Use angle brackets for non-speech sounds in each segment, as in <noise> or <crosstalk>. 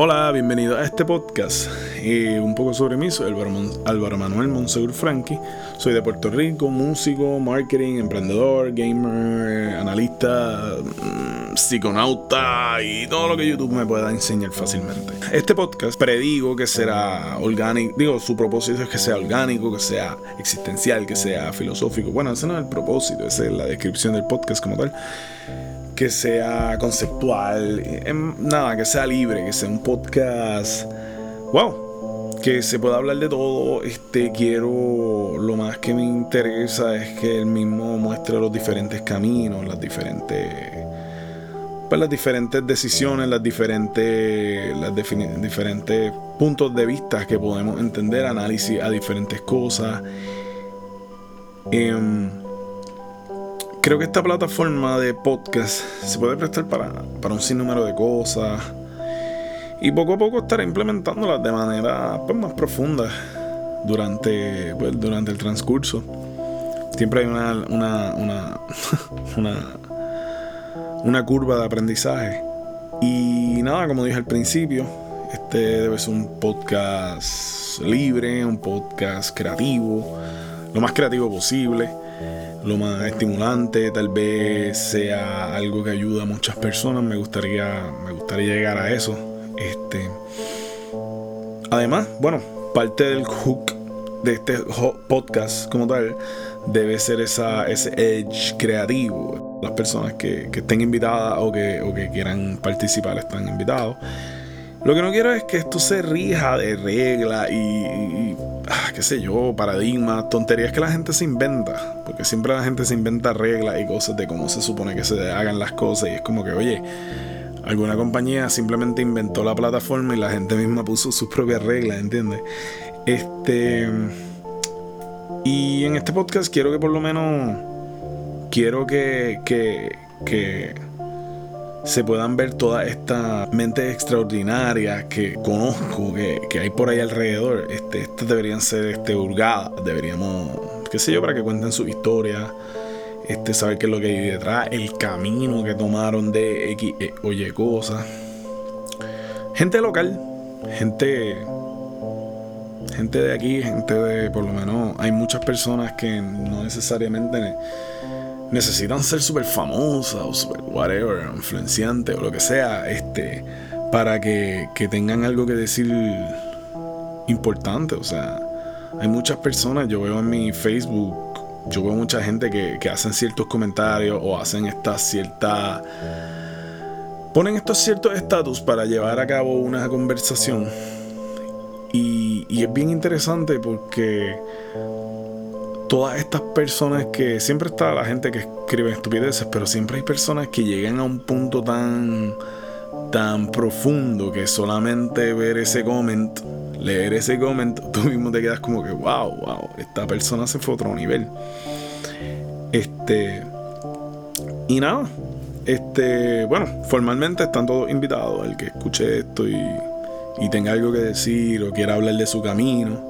Hola, bienvenido a este podcast. Eh, un poco sobre mí, soy Álvaro, Manuel Monsegur Franqui. Soy de Puerto Rico, músico, marketing, emprendedor, gamer, analista, mm, psiconauta y todo lo que YouTube me pueda enseñar fácilmente. Este podcast predigo que será orgánico, digo, su propósito es que sea orgánico, que sea existencial, que sea filosófico. Bueno, ese no es el propósito, esa es la descripción del podcast como tal que sea conceptual, em, nada, que sea libre, que sea un podcast, wow, que se pueda hablar de todo. Este, quiero, lo más que me interesa es que él mismo muestre los diferentes caminos, las diferentes, pues las diferentes decisiones, las diferentes, las diferentes puntos de vista que podemos entender, análisis a diferentes cosas. Em, creo que esta plataforma de podcast se puede prestar para, un sinnúmero de cosas. Y poco a poco estaré implementándolas de manera pues, más profunda durante, pues, durante el transcurso. Siempre hay una, una, una, <laughs> una, una curva de aprendizaje. Y nada, como dije al principio, este debe ser un podcast libre, un podcast creativo, lo más creativo posible lo más estimulante, tal vez sea algo que ayuda a muchas personas, me gustaría, me gustaría llegar a eso. Este, además, bueno, parte del hook de este podcast como tal debe ser esa, ese edge creativo. Las personas que, estén invitadas o que, o que quieran participar están invitados. Lo que no quiero es que esto se rija de reglas y, ah, qué sé yo, paradigmas, tonterías que la gente se inventa. Porque siempre la gente se inventa reglas y cosas de cómo se supone que se hagan las cosas. Y es como que, oye, alguna compañía simplemente inventó la plataforma y la gente misma puso sus propias reglas, ¿entiendes? Este. Y en este podcast quiero que por lo menos. Quiero que. que. que se puedan ver todas estas mentes extraordinarias que conozco, que, hay por ahí alrededor. Este, estas deberían ser este, hurgadas, deberíamos, qué sé yo, para que cuenten su historia, este, saber qué es lo que hay detrás, el camino que tomaron de X, eh, oye, cosas. Gente local, gente gente de aquí, gente de, por lo menos, hay muchas personas que no necesariamente necesitan ser súper famosas o super whatever, influenciantes o lo que sea, este, para que, tengan algo que decir importante. O sea, hay muchas personas, yo veo en mi Facebook, yo veo mucha gente que, que hacen ciertos comentarios o hacen esta cierta... Ponen estos ciertos estatus para llevar a cabo una conversación. Y, y es bien interesante porque todas estas personas que siempre está la gente que escribe estupideces, pero siempre hay personas que llegan a un punto tan tan profundo que solamente ver ese comment, leer ese comment, <laughs> tú mismo te quedas como que wow, wow, esta persona se fue a otro nivel. Este y nada, este, bueno, formalmente están todos invitados, el que escuche esto y, y tenga algo que decir o quiera hablar de su camino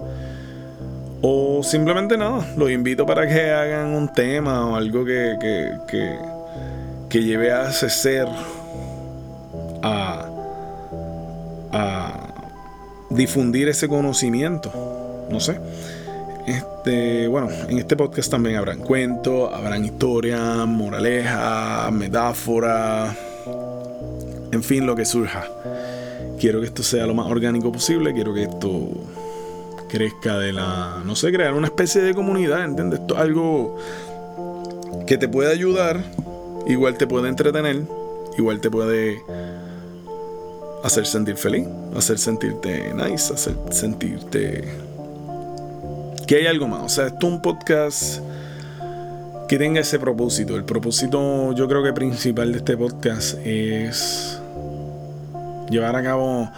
o simplemente nada, los invito para que hagan un tema o algo que, que, lleve a ese ser a, a difundir ese conocimiento. No sé. Este, bueno, en este podcast también habrán cuentos, habrán historias, moralejas, metáforas, en fin, lo que surja. Quiero que esto sea lo más orgánico posible, quiero que esto crezca de la, no sé, crear una especie de comunidad, ¿entiendes? Esto es algo que te puede ayudar, igual te puede entretener, igual te puede hacer sentir feliz, hacer sentirte nice, hacer sentirte que hay algo más. O sea, esto es un podcast que tenga ese propósito. El propósito, yo creo que principal de este podcast es llevar a cabo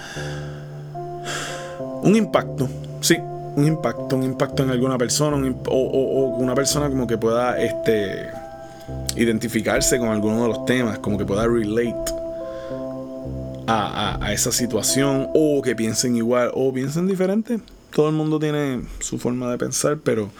un impacto un impacto, un impacto en alguna persona, o, una persona como que pueda este, identificarse con alguno de los temas, como que pueda relate a, a, esa situación, o que piensen igual, o piensen diferente. Todo el mundo tiene su forma de pensar, pero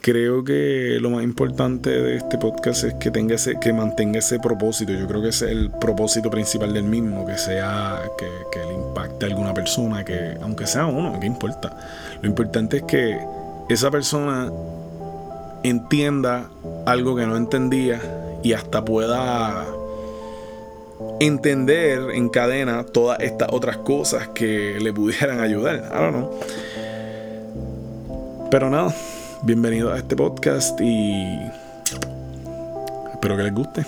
creo que lo más importante de este podcast es que tenga ese, que mantenga ese propósito. Yo creo que es el propósito principal del mismo, que sea que, que le impacte a alguna persona, que aunque sea uno, ¿qué importa? Lo importante es que esa persona entienda algo que no entendía y hasta pueda entender en cadena todas estas otras cosas que le pudieran ayudar. I don't know. Pero nada, bienvenido a este podcast y espero que les guste.